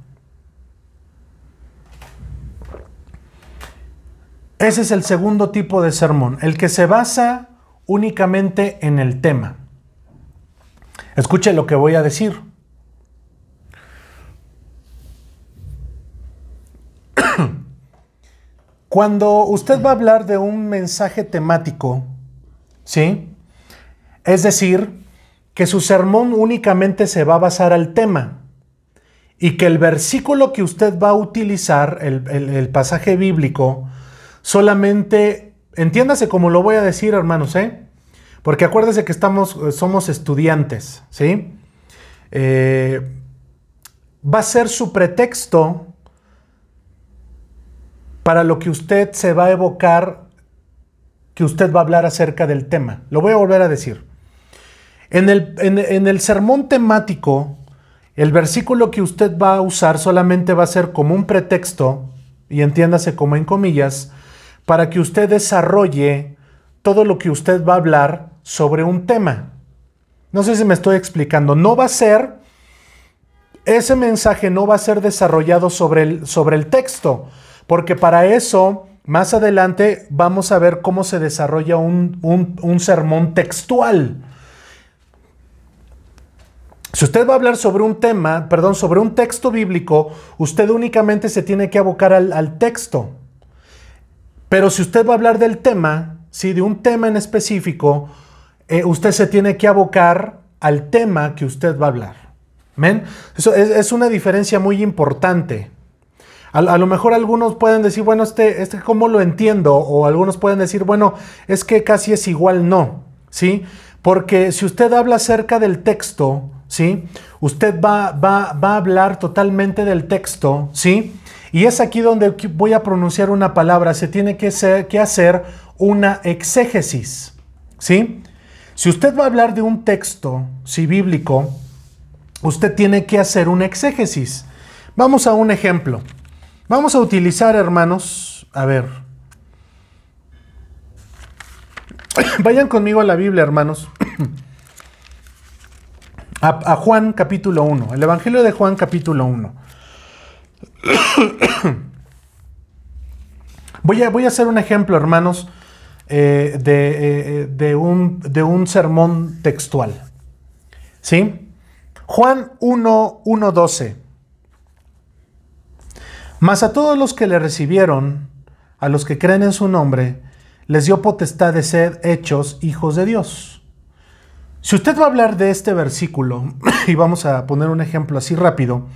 Ese es el segundo tipo de sermón, el que se basa únicamente en el tema. Escuche lo que voy a decir. Cuando usted va a hablar de un mensaje temático, ¿sí? Es decir, que su sermón únicamente se va a basar al tema y que el versículo que usted va a utilizar, el, el pasaje bíblico, solamente, entiéndase como lo voy a decir, hermanos, ¿eh? Porque acuérdese que estamos, eh, somos estudiantes, ¿sí? Eh, va a ser su pretexto para lo que usted se va a evocar, que usted va a hablar acerca del tema. Lo voy a volver a decir. En el, en el sermón temático, el versículo que usted va a usar solamente va a ser como un pretexto, y entiéndase como en comillas, para que usted desarrolle todo lo que usted va a hablar sobre un tema. No sé si me estoy explicando. No va a ser, ese mensaje no va a ser desarrollado sobre el, sobre el texto, porque para eso, más adelante, vamos a ver cómo se desarrolla un, un, sermón textual. Si usted va a hablar sobre un tema, perdón, sobre un texto bíblico, usted únicamente se tiene que abocar al, texto. Pero si usted va a hablar del tema, si de un tema en específico, eh, usted se tiene que abocar al tema que usted va a hablar. ¿Men? Eso es, una diferencia muy importante. A, lo mejor algunos pueden decir, bueno, este, este, ¿cómo lo entiendo? O algunos pueden decir, bueno, es que casi es igual, no. ¿Sí? Porque si usted habla acerca del texto, ¿sí? Usted va, va, va a hablar totalmente del texto, ¿sí? Y es aquí donde voy a pronunciar una palabra, se tiene que, que hacer una exégesis, ¿sí? Si usted va a hablar de un texto, si bíblico, usted tiene que hacer un exégesis. Vamos a un ejemplo. Vamos a utilizar, hermanos, a ver. Vayan conmigo a la Biblia, hermanos. A, Juan capítulo 1, el Evangelio de Juan capítulo 1. Voy a, voy a hacer un ejemplo, hermanos, eh, de, eh, de, un, de, un, sermón textual. ¿Sí? Juan 1, 1, 12. Mas a todos los que le recibieron, a los que creen en su nombre, les dio potestad de ser hechos hijos de Dios. Si usted va a hablar de este versículo, y vamos a poner un ejemplo así rápido,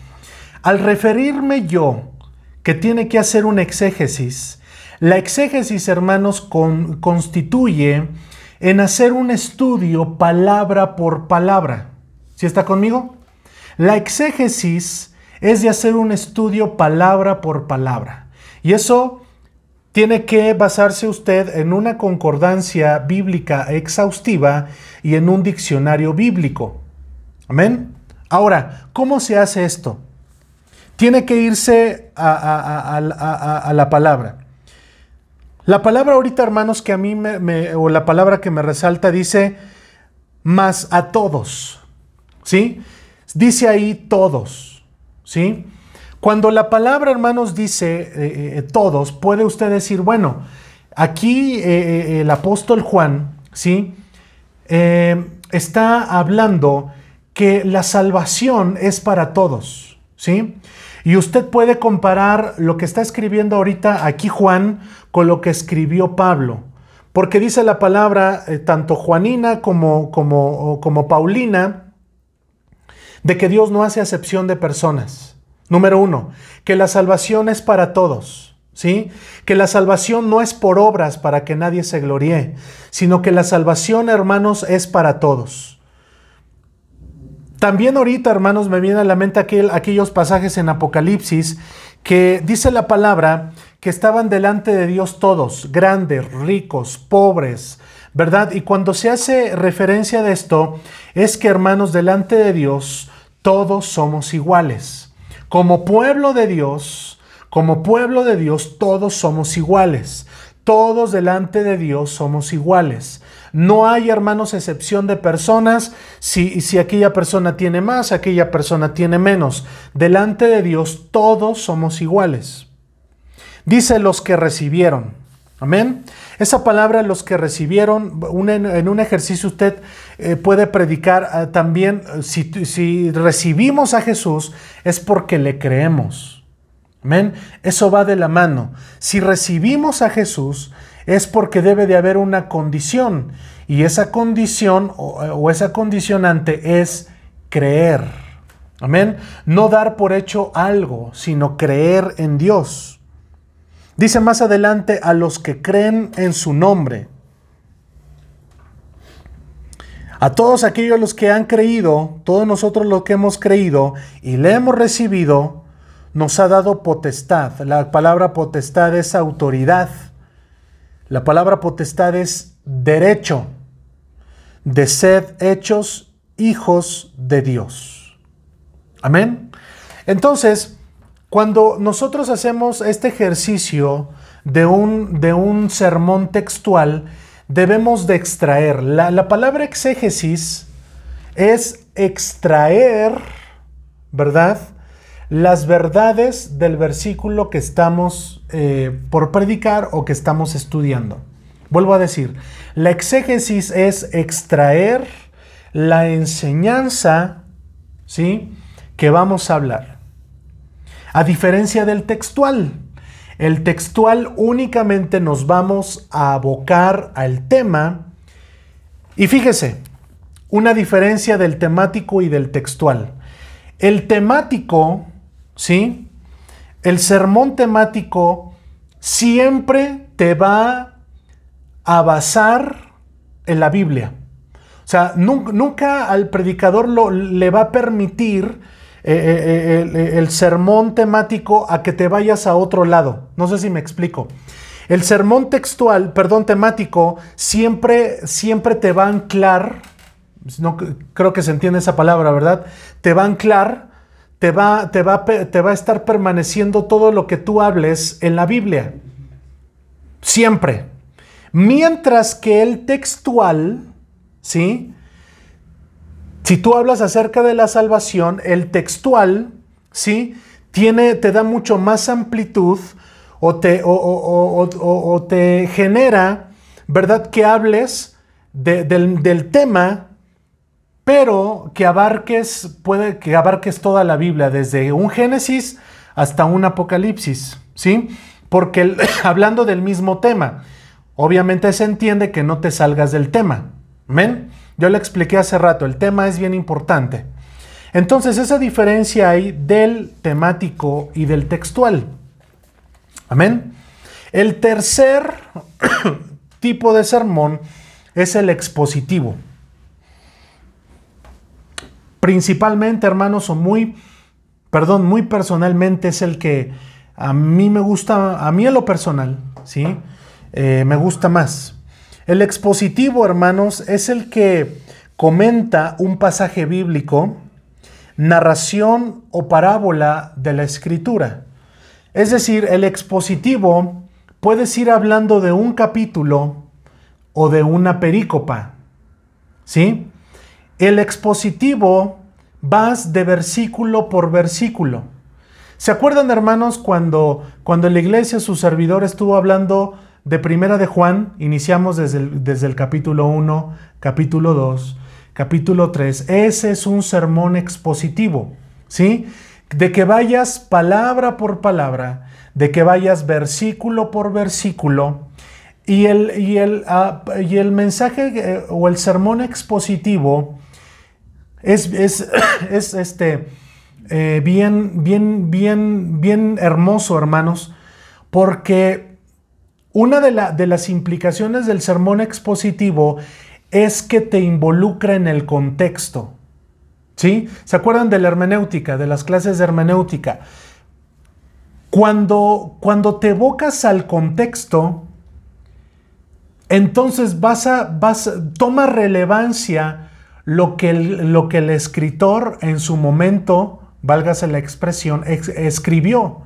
al referirme yo que tiene que hacer un exégesis, la exégesis, hermanos, constituye en hacer un estudio palabra por palabra. ¿Sí está conmigo? La exégesis es de hacer un estudio palabra por palabra. Y eso tiene que basarse usted en una concordancia bíblica exhaustiva y en un diccionario bíblico. Amén. Ahora, ¿cómo se hace esto? Tiene que irse a, la palabra. La palabra ahorita, hermanos, que a mí me, o la palabra que me resalta dice más a todos. ¿Sí? Dice ahí todos. ¿Sí? Cuando la palabra, hermanos, dice eh, eh, todos, puede usted decir, bueno, aquí eh, el apóstol Juan, ¿sí? está hablando que la salvación es para todos, ¿sí? Y usted puede comparar lo que está escribiendo ahorita aquí Juan con lo que escribió Pablo. Porque dice la palabra, tanto Juanina como, como, como Paulina, de que Dios no hace acepción de personas. Número uno, que la salvación es para todos. ¿Sí? Que la salvación no es por obras para que nadie se gloríe, sino que la salvación, hermanos, es para todos. También ahorita, hermanos, me viene a la mente aquel, aquellos pasajes en Apocalipsis que dice la palabra que estaban delante de Dios todos, grandes, ricos, pobres, ¿verdad? Y cuando se hace referencia de esto, es que, hermanos, delante de Dios todos somos iguales. Como pueblo de Dios, como pueblo de Dios, todos somos iguales. Todos delante de Dios somos iguales. No hay, hermanos, excepción de personas. Si, si aquella persona tiene más, aquella persona tiene menos. Delante de Dios todos somos iguales. Dice los que recibieron. Amén. Esa palabra, los que recibieron, en un ejercicio usted eh, puede predicar ah, también, eh, si, si recibimos a Jesús, es porque le creemos. Amén. Eso va de la mano. Si recibimos a Jesús, es porque debe de haber una condición. Y esa condición o, o esa condicionante es creer. Amén. No dar por hecho algo, sino creer en Dios. Dice más adelante a los que creen en su nombre. A todos aquellos los que han creído, todos nosotros los que hemos creído y le hemos recibido, nos ha dado potestad. La palabra potestad es autoridad. La palabra potestad es derecho de ser hechos hijos de Dios. Amén. Entonces, cuando nosotros hacemos este ejercicio de un, de un sermón textual, debemos de extraer. La, palabra exégesis es extraer, ¿verdad? Las verdades del versículo que estamos eh, por predicar o que estamos estudiando. Vuelvo a decir, la exégesis es extraer la enseñanza, ¿sí? Que vamos a hablar. A diferencia del textual. El textual únicamente nos vamos a abocar al tema. Y fíjese, una diferencia del temático y del textual. El temático, ¿sí? El sermón temático siempre te va a basar en la Biblia. O sea, nunca, al predicador lo, le va a permitir eh, eh, eh, el, sermón temático a que te vayas a otro lado. No sé si me explico. El sermón textual, perdón, temático, siempre, siempre te va a anclar, no creo que se entiende esa palabra, ¿verdad? Te va a anclar, te va, te va, te va a estar permaneciendo todo lo que tú hables en la Biblia. Siempre. Mientras que el textual, ¿sí? Si tú hablas acerca de la salvación, el textual, ¿sí? Tiene, te da mucho más amplitud o te, genera, ¿verdad? Que hables del, del, tema, pero que abarques, puede que abarques toda la Biblia, desde un Génesis hasta un Apocalipsis, ¿sí? Porque hablando del mismo tema, obviamente se entiende que no te salgas del tema. ¿Amén? Yo le expliqué hace rato, el tema es bien importante. Entonces, esa diferencia hay del temático y del textual. Amén. El tercer tipo de sermón es el expositivo. Principalmente, hermanos, o muy, perdón, muy personalmente es el que a mí me gusta, a mí en lo personal, ¿sí? Eh, me gusta más. El expositivo, hermanos, es el que comenta un pasaje bíblico, narración o parábola de la escritura. Es decir, el expositivo puedes ir hablando de un capítulo o de una perícopa. ¿Sí? El expositivo vas de versículo por versículo. ¿Se acuerdan, hermanos, cuando, cuando en la iglesia su servidor estuvo hablando de Primera de Juan? Iniciamos desde el, desde el capítulo 1, capítulo 2, capítulo 3. Ese es un sermón expositivo, ¿sí? De que vayas palabra por palabra, de que vayas versículo por versículo, y el, y el, ah, y el mensaje eh, o el sermón expositivo es, es, es este, eh, bien, bien, bien, bien hermoso, hermanos, porque una de, las implicaciones del sermón expositivo es que te involucra en el contexto. ¿Sí? ¿Se acuerdan de la hermenéutica, de las clases de hermenéutica? Cuando, cuando te evocas al contexto, entonces toma relevancia lo que, el, lo que el escritor en su momento, válgase la expresión, escribió.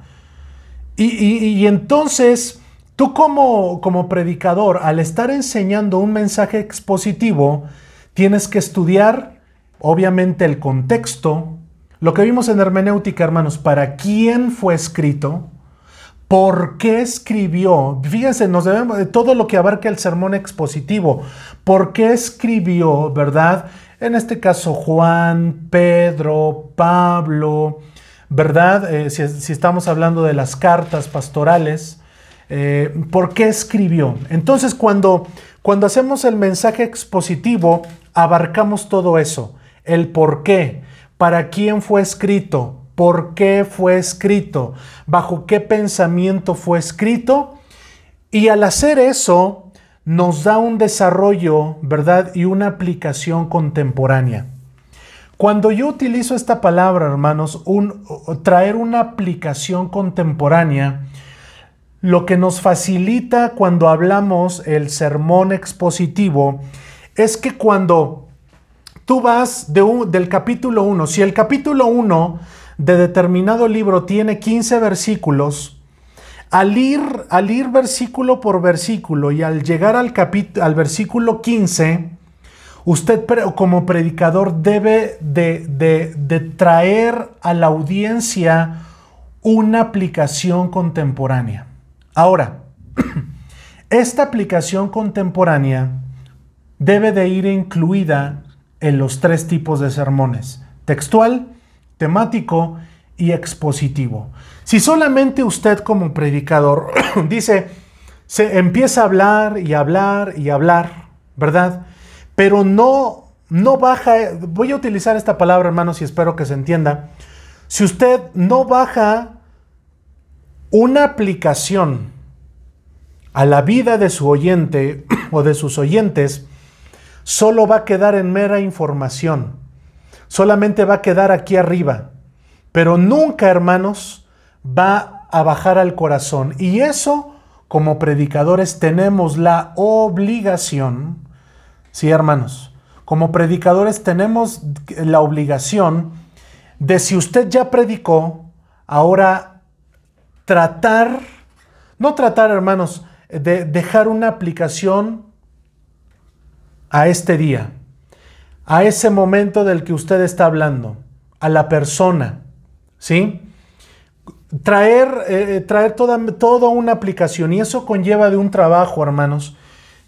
Y, entonces, tú como, como predicador, al estar enseñando un mensaje expositivo, tienes que estudiar, obviamente, el contexto, lo que vimos en hermenéutica, hermanos, para quién fue escrito, ¿Por qué escribió? Fíjense, nos debemos de todo lo que abarca el sermón expositivo. ¿Por qué escribió, verdad? En este caso, Juan, Pedro, Pablo, ¿verdad? Eh, si, estamos hablando de las cartas pastorales, eh, ¿por qué escribió? Entonces, cuando, cuando hacemos el mensaje expositivo, abarcamos todo eso. El por qué, para quién fue escrito, por qué fue escrito, bajo qué pensamiento fue escrito. Y al hacer eso, nos da un desarrollo, ¿verdad? Y una aplicación contemporánea. Cuando yo utilizo esta palabra, hermanos, traer una aplicación contemporánea, lo que nos facilita cuando hablamos el sermón expositivo es que cuando tú vas de del capítulo 1, si el capítulo 1 de determinado libro tiene 15 versículos, al ir, al ir versículo por versículo y al llegar al, al versículo 15, usted como predicador debe de, de traer a la audiencia una aplicación contemporánea. Ahora, esta aplicación contemporánea debe de ir incluida en los tres tipos de sermones, textual, temático y expositivo. Si solamente usted como predicador dice, se empieza a hablar y hablar y hablar, ¿verdad? Pero no, no baja, voy a utilizar esta palabra hermanos y espero que se entienda. Si usted no baja una aplicación a la vida de su oyente o de sus oyentes, solo va a quedar en mera información. Solamente va a quedar aquí arriba, pero nunca, hermanos, va a bajar al corazón. Y eso, como predicadores, tenemos la obligación, sí, hermanos, como predicadores tenemos la obligación de si usted ya predicó, ahora tratar, no tratar, hermanos, de dejar una aplicación a este día a ese momento del que usted está hablando, a la persona, ¿sí? Traer, eh, traer toda, una aplicación y eso conlleva de un trabajo, hermanos,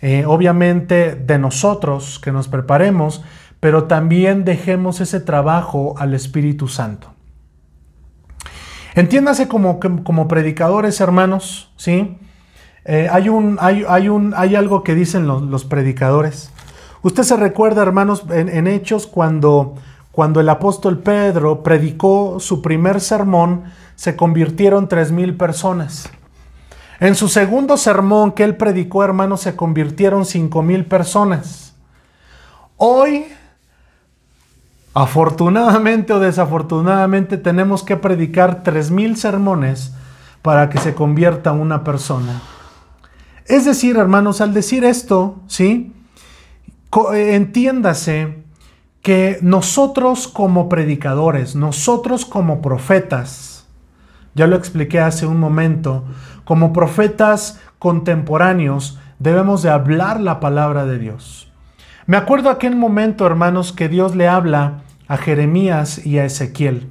eh, obviamente de nosotros que nos preparemos, pero también dejemos ese trabajo al Espíritu Santo. Entiéndase como, como predicadores, hermanos, ¿sí? Eh, hay, un, hay, hay, un, hay algo que dicen los, los predicadores Usted se recuerda, hermanos, en, Hechos, cuando, cuando el apóstol Pedro predicó su primer sermón, se convirtieron tres mil personas. En su segundo sermón que él predicó, hermanos, se convirtieron cinco mil personas. Hoy, afortunadamente o desafortunadamente, tenemos que predicar tres mil sermones para que se convierta una persona. Es decir, hermanos, al decir esto, ¿sí? Eh, entiéndase que nosotros como predicadores, nosotros como profetas, ya lo expliqué hace un momento, como profetas contemporáneos debemos de hablar la palabra de Dios. Me acuerdo aquel momento, hermanos, que Dios le habla a Jeremías y a Ezequiel.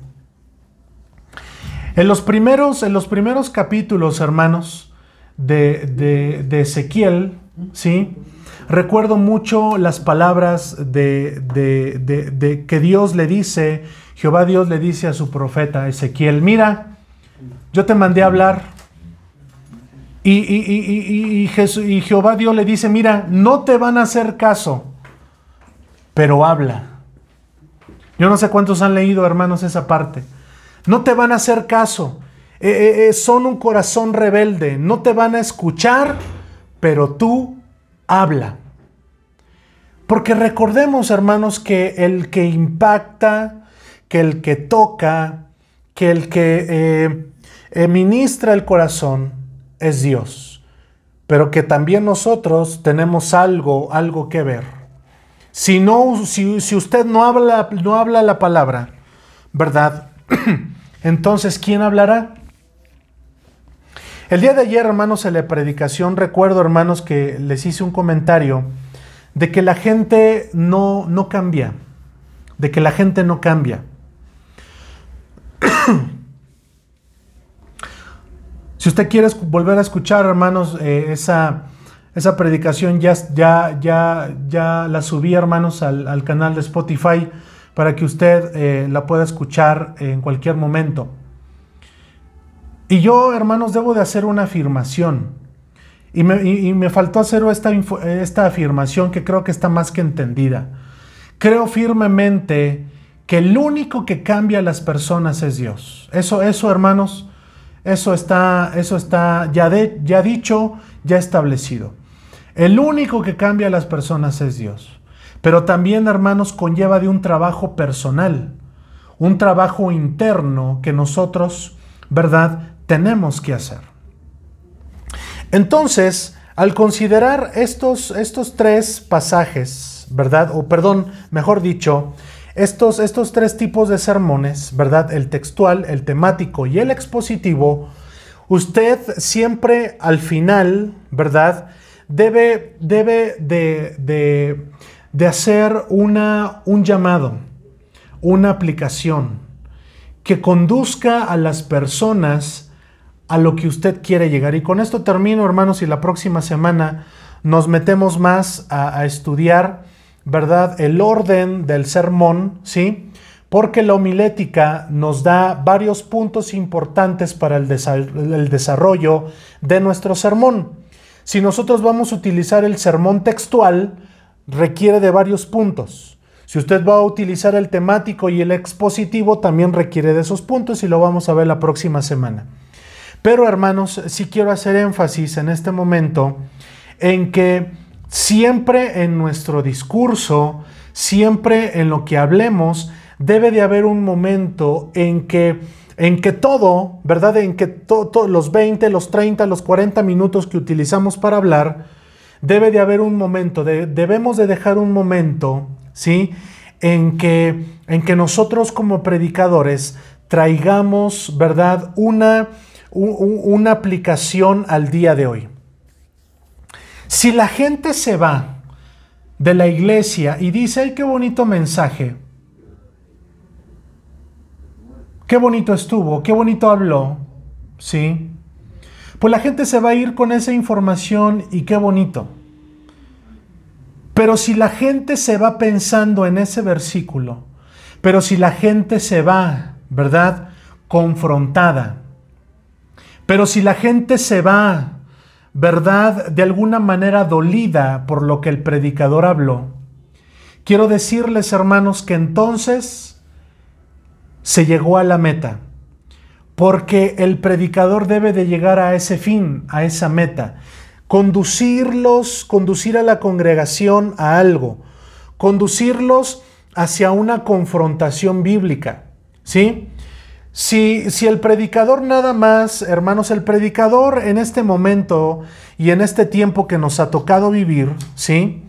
En los primeros, en los primeros capítulos, hermanos, de, de, Ezequiel, ¿sí? Recuerdo mucho las palabras de, de, que Dios le dice, Jehová Dios le dice a su profeta Ezequiel, mira, yo te mandé a hablar. Y, y, y, Jehová Dios le dice, mira, no te van a hacer caso, pero habla. Yo no sé cuántos han leído, hermanos, esa parte. No te van a hacer caso. Eh, eh, eh, son un corazón rebelde. No te van a escuchar, pero tú habla. Porque recordemos, hermanos, que el que impacta, que el que toca, que el que ministra el corazón es Dios. Pero que también nosotros tenemos algo, algo que ver. Si, no, si, si usted no habla, no habla la palabra, ¿verdad? Entonces, ¿quién hablará? El día de ayer, hermanos, en la predicación, recuerdo, hermanos, que les hice un comentario de que la gente no, no cambia, de que la gente no cambia. si usted quiere volver a escuchar, hermanos, eh, esa, esa predicación ya, ya, ya, ya la subí, hermanos, al, canal de Spotify para que usted eh, la pueda escuchar en cualquier momento. Y yo, hermanos, debo de hacer una afirmación. Y me, faltó hacer esta, esta afirmación que creo que está más que entendida. Creo firmemente que el único que cambia a las personas es Dios. Eso, eso hermanos, eso está, eso está ya, de, ya dicho, ya establecido. El único que cambia a las personas es Dios. Pero también, hermanos, conlleva de un trabajo personal, un trabajo interno que nosotros, ¿verdad?, tenemos que hacer. Entonces, al considerar estos, estos tres pasajes, ¿verdad? O perdón, mejor dicho, estos, estos tres tipos de sermones, ¿verdad? El textual, el temático y el expositivo, usted siempre al final, ¿verdad? Debe, debe de, de, hacer una, un llamado, una aplicación que conduzca a las personas a lo que usted quiere llegar. Y con esto termino, hermanos, y la próxima semana nos metemos más a, estudiar, ¿verdad? El orden del sermón, ¿sí? Porque la homilética nos da varios puntos importantes para el, el desarrollo de nuestro sermón. Si nosotros vamos a utilizar el sermón textual, requiere de varios puntos. Si usted va a utilizar el temático y el expositivo, también requiere de esos puntos y lo vamos a ver la próxima semana. Pero hermanos, sí quiero hacer énfasis en este momento en que siempre en nuestro discurso, siempre en lo que hablemos, debe de haber un momento en que en que todo, ¿verdad? En que todos los 20, los 30, los 40 minutos que utilizamos para hablar, debe de haber un momento, debemos de dejar un momento, ¿sí? En que, en que nosotros como predicadores traigamos, ¿verdad? Una una aplicación al día de hoy. Si la gente se va de la iglesia y dice, ay, qué bonito mensaje, qué bonito estuvo, qué bonito habló, ¿sí? Pues la gente se va a ir con esa información y qué bonito. Pero si la gente se va pensando en ese versículo, pero si la gente se va, ¿verdad? Confrontada, pero si la gente se va, ¿verdad? De alguna manera dolida por lo que el predicador habló, quiero decirles, hermanos, que entonces se llegó a la meta. Porque el predicador debe de llegar a ese fin, a esa meta. Conducirlos, conducir a la congregación a algo. Conducirlos hacia una confrontación bíblica. ¿Sí? Si, el predicador nada más, hermanos, el predicador en este momento y en este tiempo que nos ha tocado vivir, ¿sí?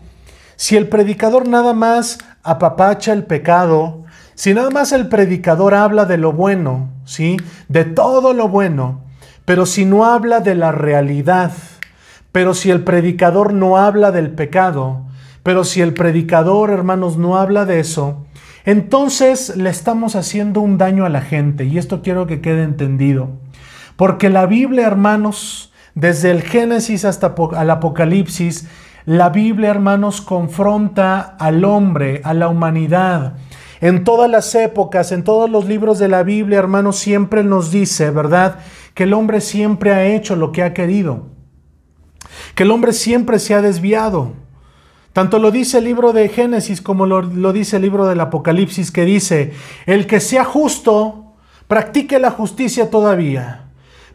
Si el predicador nada más apapacha el pecado, si nada más el predicador habla de lo bueno, ¿sí? De todo lo bueno, pero si no habla de la realidad, pero si el predicador no habla del pecado, pero si el predicador, hermanos, no habla de eso, entonces le estamos haciendo un daño a la gente y esto quiero que quede entendido. Porque la Biblia, hermanos, desde el Génesis hasta el Apocalipsis, la Biblia, hermanos, confronta al hombre, a la humanidad. En todas las épocas, en todos los libros de la Biblia, hermanos, siempre nos dice, ¿verdad? Que el hombre siempre ha hecho lo que ha querido. Que el hombre siempre se ha desviado. Tanto lo dice el libro de Génesis como lo, dice el libro del Apocalipsis que dice, el que sea justo, practique la justicia todavía,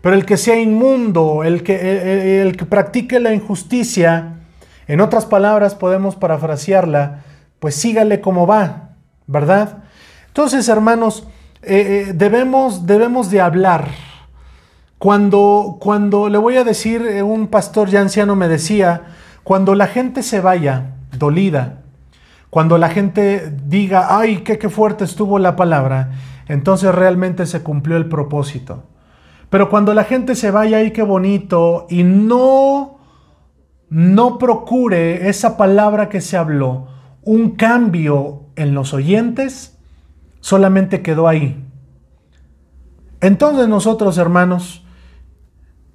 pero el que sea inmundo, el que, el, que practique la injusticia, en otras palabras podemos parafrasearla, pues sígale como va, ¿verdad? Entonces, hermanos, eh, eh, debemos, debemos de hablar. Cuando, cuando le voy a decir, eh, un pastor ya anciano me decía, cuando la gente se vaya dolida, cuando la gente diga, ay, qué, qué fuerte estuvo la palabra, entonces realmente se cumplió el propósito. Pero cuando la gente se vaya, ay, qué bonito, y no, no procure esa palabra que se habló, un cambio en los oyentes, solamente quedó ahí. Entonces nosotros, hermanos,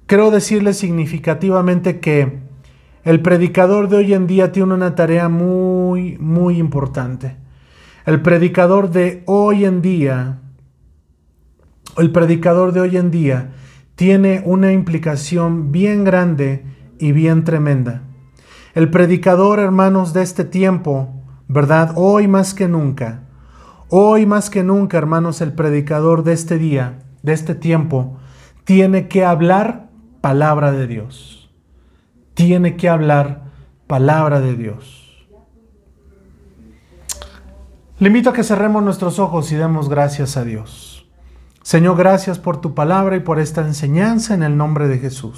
creo decirles significativamente que el predicador de hoy en día tiene una tarea muy, muy importante. El predicador de hoy en día, el predicador de hoy en día tiene una implicación bien grande y bien tremenda. El predicador, hermanos, de este tiempo, ¿verdad? Hoy más que nunca, hoy más que nunca, hermanos, el predicador de este día, de este tiempo, tiene que hablar palabra de Dios tiene que hablar palabra de Dios. Le invito a que cerremos nuestros ojos y demos gracias a Dios. Señor, gracias por tu palabra y por esta enseñanza en el nombre de Jesús.